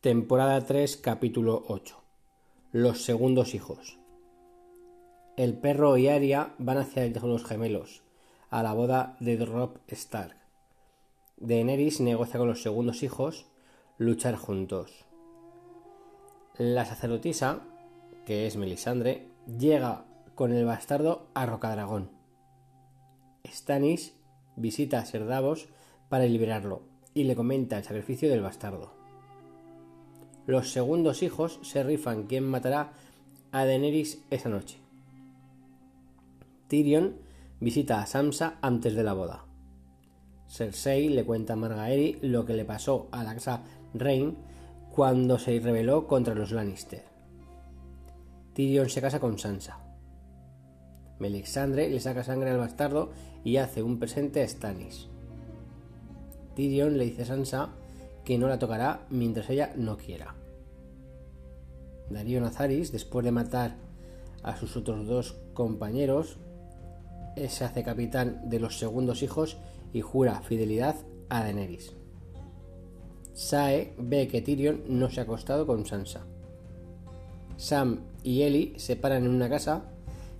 Temporada 3, capítulo 8. Los segundos hijos. El perro y Arya van hacia los gemelos, a la boda de Robb Stark. Daenerys negocia con los segundos hijos luchar juntos. La sacerdotisa, que es Melisandre, llega con el bastardo a Rocadragón. Stannis visita a Ser Davos para liberarlo y le comenta el sacrificio del bastardo. Los segundos hijos se rifan quién matará a Daenerys esa noche. Tyrion visita a Sansa antes de la boda. Cersei le cuenta a Margaery lo que le pasó a la casa Reign cuando se rebeló contra los Lannister. Tyrion se casa con Sansa. Melisandre le saca sangre al bastardo y hace un presente a Stannis. Tyrion le dice a Sansa que no la tocará mientras ella no quiera. Darío Nazaris, después de matar a sus otros dos compañeros, se hace capitán de los segundos hijos y jura fidelidad a Daenerys. Sae ve que Tyrion no se ha acostado con Sansa. Sam y Ellie se paran en una casa,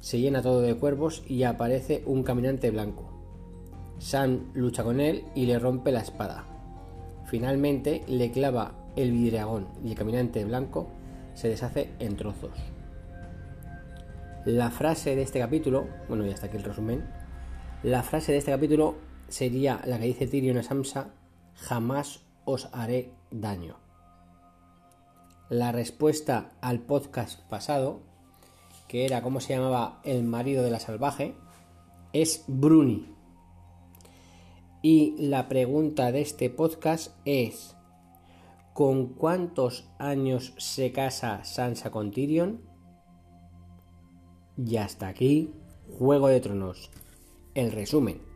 se llena todo de cuervos y aparece un caminante blanco. Sam lucha con él y le rompe la espada. Finalmente le clava el vidriagón y el caminante blanco se deshace en trozos. La frase de este capítulo, bueno, ya está aquí el resumen. La frase de este capítulo sería la que dice Tyrion a Samsa: Jamás os haré daño. La respuesta al podcast pasado, que era cómo se llamaba el marido de la salvaje, es Bruni. Y la pregunta de este podcast es, ¿con cuántos años se casa Sansa con Tyrion? Y hasta aquí, Juego de Tronos. El resumen.